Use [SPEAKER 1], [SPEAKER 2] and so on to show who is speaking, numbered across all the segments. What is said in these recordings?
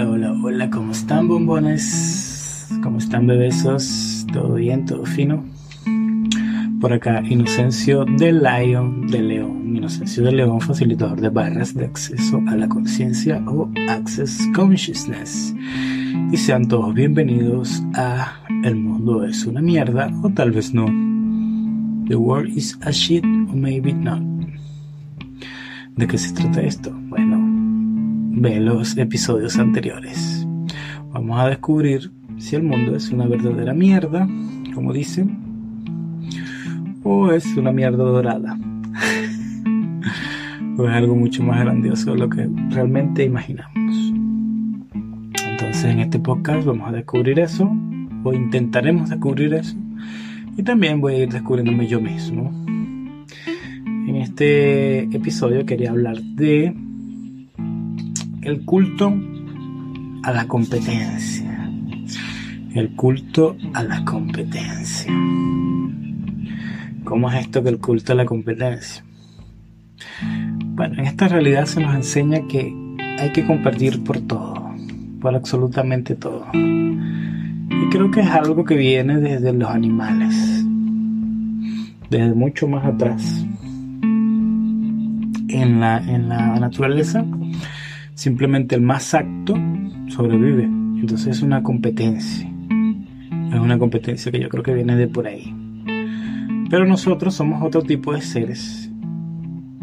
[SPEAKER 1] Hola, hola, hola, ¿cómo están bombones? ¿Cómo están bebesos? ¿Todo bien? ¿Todo fino? Por acá, Inocencio de Lion, de León. Inocencio de León, facilitador de barras de acceso a la conciencia o Access Consciousness. Y sean todos bienvenidos a El mundo es una mierda, o tal vez no. The world is a shit, or maybe not. ¿De qué se trata esto? Bueno, ve los episodios anteriores. Vamos a descubrir si el mundo es una verdadera mierda, como dicen, o es una mierda dorada. o es algo mucho más grandioso de lo que realmente imaginamos. Entonces en este podcast vamos a descubrir eso, o intentaremos descubrir eso, y también voy a ir descubriéndome yo mismo. En este episodio quería hablar de el culto a la competencia. El culto a la competencia. ¿Cómo es esto que el culto a la competencia? Bueno, en esta realidad se nos enseña que hay que compartir por todo, por absolutamente todo. Y creo que es algo que viene desde los animales, desde mucho más atrás. En la, en la naturaleza Simplemente el más apto sobrevive. Entonces es una competencia. Es una competencia que yo creo que viene de por ahí. Pero nosotros somos otro tipo de seres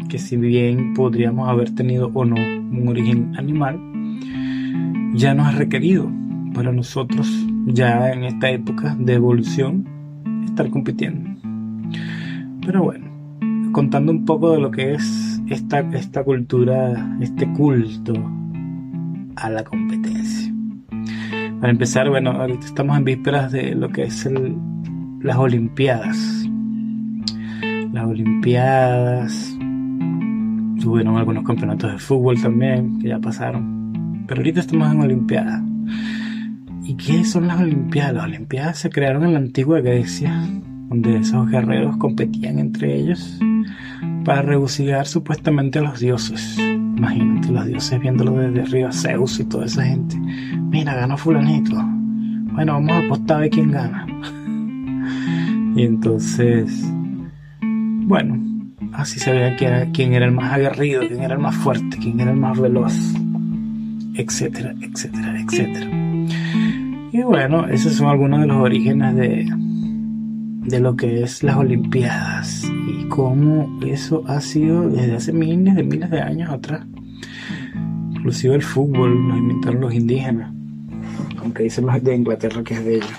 [SPEAKER 1] que si bien podríamos haber tenido o no un origen animal, ya nos ha requerido para nosotros, ya en esta época de evolución, estar compitiendo. Pero bueno, contando un poco de lo que es esta, esta cultura, este culto a la competencia. Para empezar, bueno, ahorita estamos en vísperas de lo que es el, las Olimpiadas. Las Olimpiadas. Tuvieron algunos campeonatos de fútbol también, que ya pasaron. Pero ahorita estamos en Olimpiadas. ¿Y qué son las Olimpiadas? Las Olimpiadas se crearon en la antigua Grecia, donde esos guerreros competían entre ellos para regocijar supuestamente a los dioses. Imagínate los dioses viéndolo desde arriba, Zeus y toda esa gente. Mira, ganó fulanito. Bueno, vamos a apostar a ver quién gana. y entonces, bueno, así se veía quién era, quién era el más aguerrido, quién era el más fuerte, quién era el más veloz, etcétera, etcétera, etcétera. Y bueno, esos son algunos de los orígenes de, de lo que es las Olimpiadas y cómo eso ha sido desde hace miles de miles de años atrás. Inclusive el fútbol lo inventaron los indígenas, aunque dicen los de Inglaterra que es de ellos.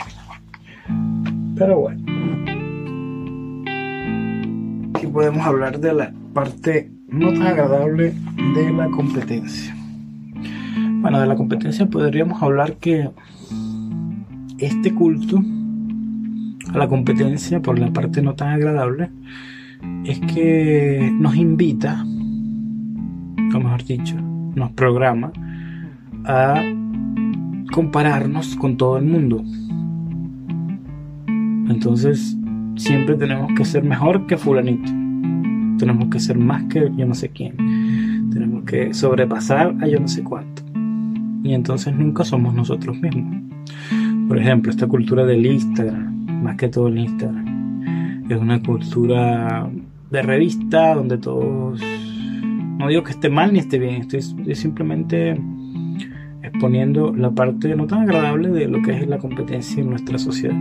[SPEAKER 1] Pero bueno, aquí podemos hablar de la parte no tan agradable de la competencia. Bueno, de la competencia podríamos hablar que este culto a la competencia por la parte no tan agradable es que nos invita, o mejor dicho, nos programa a compararnos con todo el mundo. Entonces, siempre tenemos que ser mejor que fulanito. Tenemos que ser más que yo no sé quién. Tenemos que sobrepasar a yo no sé cuánto. Y entonces nunca somos nosotros mismos. Por ejemplo, esta cultura del Instagram, más que todo el Instagram. Es una cultura de revista donde todos... No digo que esté mal ni esté bien, estoy, simplemente exponiendo la parte no tan agradable de lo que es la competencia en nuestra sociedad.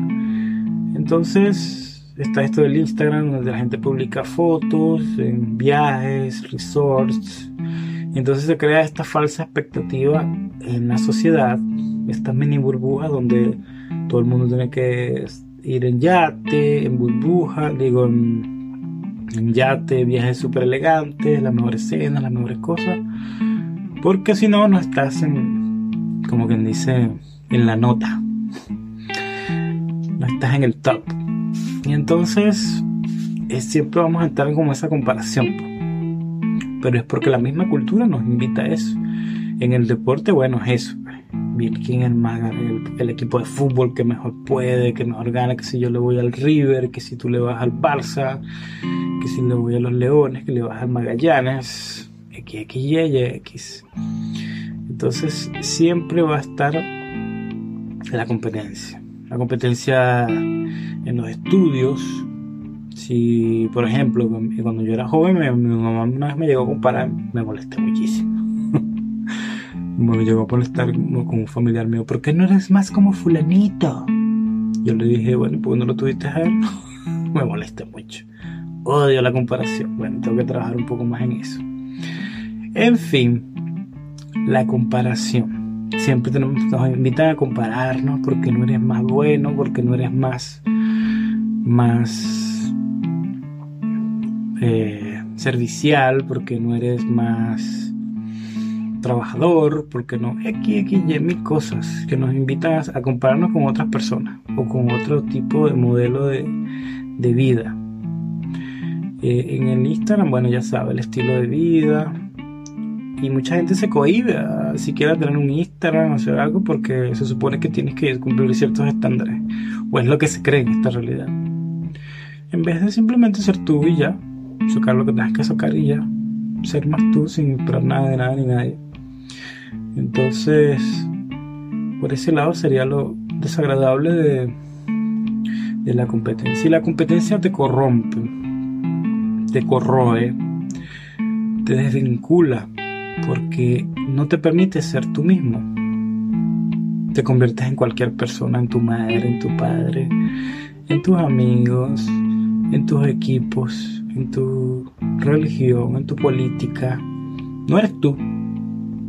[SPEAKER 1] Entonces está esto del Instagram donde la gente publica fotos en viajes, resorts. Y entonces se crea esta falsa expectativa en la sociedad, esta mini burbuja donde todo el mundo tiene que ir en yate, en burbuja, digo, en, yate, viajes súper elegantes, las mejores cenas, las mejores cosas. Porque si no, no estás en, como quien dice, en la nota. No estás en el top. Y entonces, es, siempre vamos a estar como esa comparación. Pero es porque la misma cultura nos invita a eso. En el deporte, bueno, es eso quién es el, equipo de fútbol que mejor puede, que mejor gana, que si yo le voy al River, que si tú le vas al Barça, que si le voy a los Leones, que le vas al Magallanes, X, X, Y, X. Entonces siempre va a estar la competencia. La competencia en los estudios. Si, por ejemplo, cuando yo era joven, mi, mamá una vez me llegó a comparar, me molesté muchísimo. Me llegó a molestar como, como un familiar mío, ¿por qué no eres más como fulanito? Yo le dije, bueno, ¿por qué no lo tuviste a él? me molesta mucho. Odio la comparación. Bueno, tengo que trabajar un poco más en eso. En fin, la comparación. Siempre tenemos, nos invitan a compararnos porque no eres más bueno, porque no eres más, más eh, servicial, porque no eres más trabajador, porque no, X, X, Y, mil cosas que nos invitan a compararnos con otras personas o con otro tipo de modelo de, de vida. Eh, en el Instagram, bueno, ya sabe, el estilo de vida. Y mucha gente se cohibe a siquiera tener un Instagram o hacer algo porque se supone que tienes que cumplir ciertos estándares. O es lo que se cree en esta realidad. En vez de simplemente ser tú y ya, sacar lo que tengas que sacar y ya, ser más tú sin esperar nada de nada ni nadie. Entonces, por ese lado sería lo desagradable de, la competencia. Y la competencia te corrompe, te corroe, te desvincula, porque no te permite ser tú mismo. Te conviertes en cualquier persona, en tu madre, en tu padre, en tus amigos, en tus equipos, en tu religión, en tu política. No eres tú,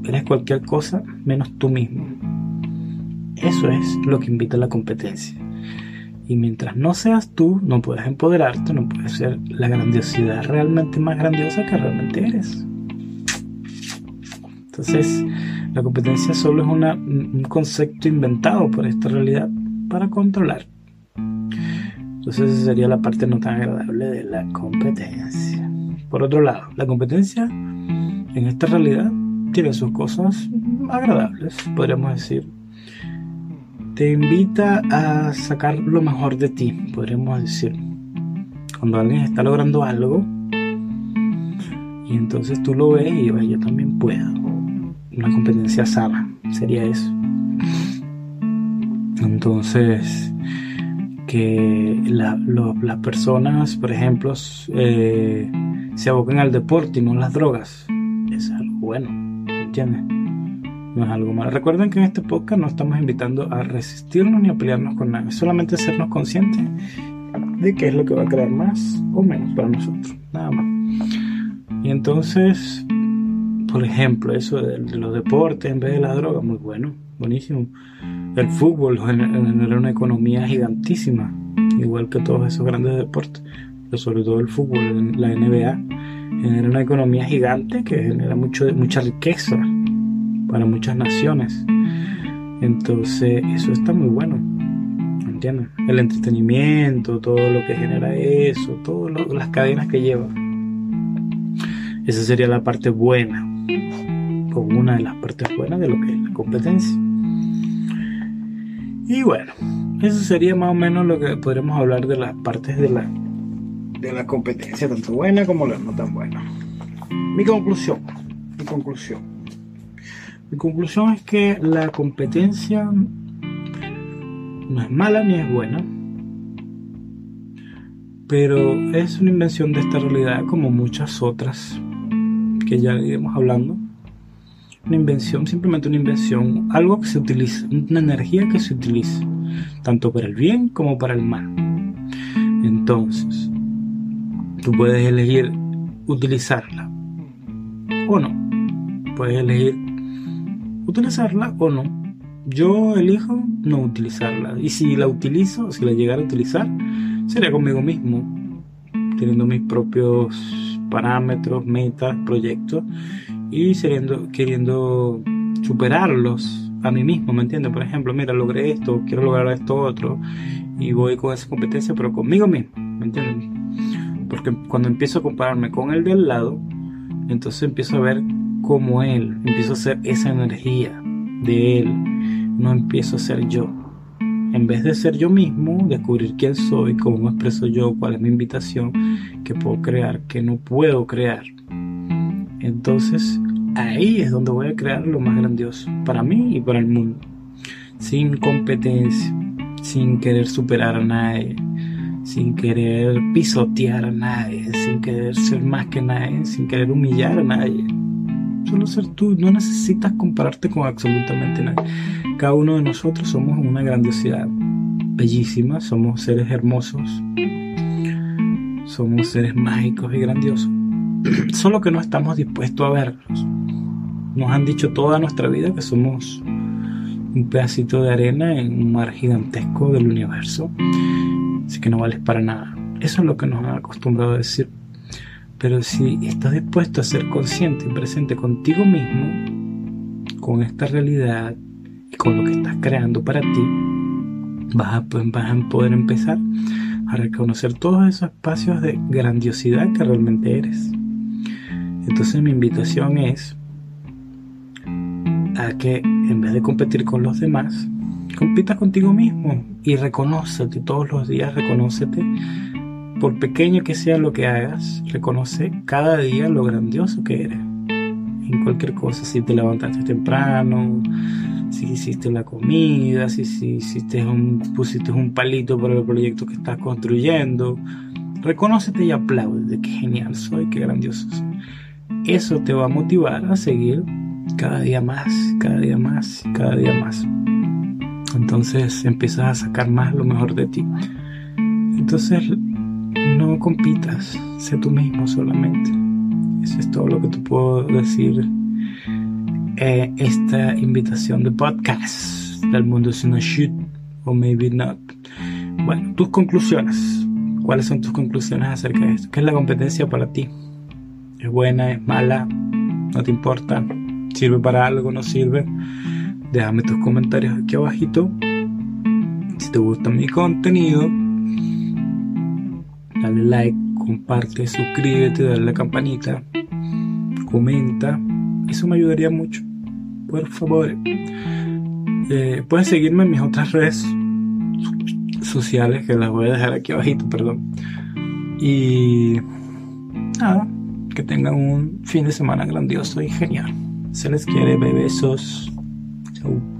[SPEAKER 1] eres cualquier cosa menos tú mismo. Eso es lo que invita a la competencia. Y mientras no seas tú, no puedes empoderarte, no puedes ser la grandiosidad realmente más grandiosa que realmente eres. Entonces, la competencia solo es un concepto inventado por esta realidad para controlar. Entonces, esa sería la parte no tan agradable de la competencia. Por otro lado, la competencia en esta realidad tiene sus cosas agradables, podríamos decir te invita a sacar lo mejor de ti, podríamos decir. Cuando alguien está logrando algo y entonces tú lo ves y yo también puedo. Una competencia sana, sería eso. Entonces, que las personas, por ejemplo, eh, se aboquen al deporte y no a las drogas, es algo bueno, no es algo malo. Recuerden que en este podcast no estamos invitando a resistirnos ni a pelearnos con nadie, solamente sernos conscientes de qué es lo que va a crear más o menos para nosotros, nada más. Y entonces, por ejemplo, eso de, los deportes en vez de la droga, muy bueno, buenísimo. El fútbol genera una economía gigantísima, igual que todos esos grandes deportes, pero sobre todo el fútbol, la NBA, genera una economía gigante que genera mucho, mucha riqueza para muchas naciones. Entonces, eso está muy bueno. ¿Entiendes? El entretenimiento, todo lo que genera eso, todas las cadenas que lleva. Esa sería la parte buena, o una de las partes buenas de lo que es la competencia. Y bueno, eso sería más o menos lo que podremos hablar de las partes de la, de la competencia, tanto buena como la no tan buena. Mi conclusión, mi conclusión. Mi conclusión es que la competencia no es mala ni es buena, pero es una invención de esta realidad como muchas otras que ya iremos hablando. Una invención, simplemente una invención, algo que se utiliza, una energía que se utiliza, tanto para el bien como para el mal. Entonces, tú puedes elegir utilizarla o no. Puedes elegir utilizarla o no. Yo elijo no utilizarla. Y si la utilizo, si la llegara a utilizar, sería conmigo mismo, teniendo mis propios parámetros, metas, proyectos y queriendo, queriendo superarlos a mí mismo, ¿me entiendes? Por ejemplo, mira, logré esto, quiero lograr esto otro y voy con esa competencia, pero conmigo mismo, ¿me entiendes? Porque cuando empiezo a compararme con el del lado, entonces empiezo a ver como Él, empiezo a ser esa energía de Él, no empiezo a ser yo. En vez de ser yo mismo, descubrir quién soy, cómo me expreso yo, cuál es mi invitación, qué puedo crear, qué no puedo crear. Entonces ahí es donde voy a crear lo más grandioso para mí y para el mundo. Sin competencia, sin querer superar a nadie, sin querer pisotear a nadie, sin querer ser más que nadie, sin querer humillar a nadie. Solo ser tú, no necesitas compararte con absolutamente nadie. Cada uno de nosotros somos una grandiosidad bellísima, somos seres hermosos, somos seres mágicos y grandiosos. Solo que no estamos dispuestos a verlos. Nos han dicho toda nuestra vida que somos un pedacito de arena en un mar gigantesco del universo, así que no vales para nada. Eso es lo que nos han acostumbrado a decir. Pero si estás dispuesto a ser consciente y presente contigo mismo, con esta realidad y con lo que estás creando para ti, vas a, vas a poder empezar a reconocer todos esos espacios de grandiosidad que realmente eres. Entonces mi invitación es a que en vez de competir con los demás, compita contigo mismo y reconócete todos los días, reconócete. Por pequeño que sea lo que hagas, reconoce cada día lo grandioso que eres. En cualquier cosa, si te levantaste temprano, si hiciste la comida, si, si hiciste un, pusiste un palito para el proyecto que estás construyendo. Reconócete y aplaude, qué genial soy, qué grandioso soy. Eso te va a motivar a seguir cada día más, cada día más, cada día más. Entonces empiezas a sacar más lo mejor de ti. Entonces no compitas, sé tú mismo solamente. Eso es todo lo que te puedo decir. Eh, esta invitación de podcast del mundo es una shit o maybe not. Bueno, tus conclusiones. ¿Cuáles son tus conclusiones acerca de esto? ¿Qué es la competencia para ti? ¿Es buena? ¿Es mala? ¿No te importa? sirve para algo, no sirve. Déjame tus comentarios aquí abajito. Si te gusta mi contenido, dale like, comparte, suscríbete, dale la campanita, comenta. Eso me ayudaría mucho. Por favor. Eh, puedes seguirme en mis otras redes sociales que las voy a dejar aquí abajito, perdón. Y nada, que tengan un fin de semana grandioso y genial. Se les quiere, besos. Oh.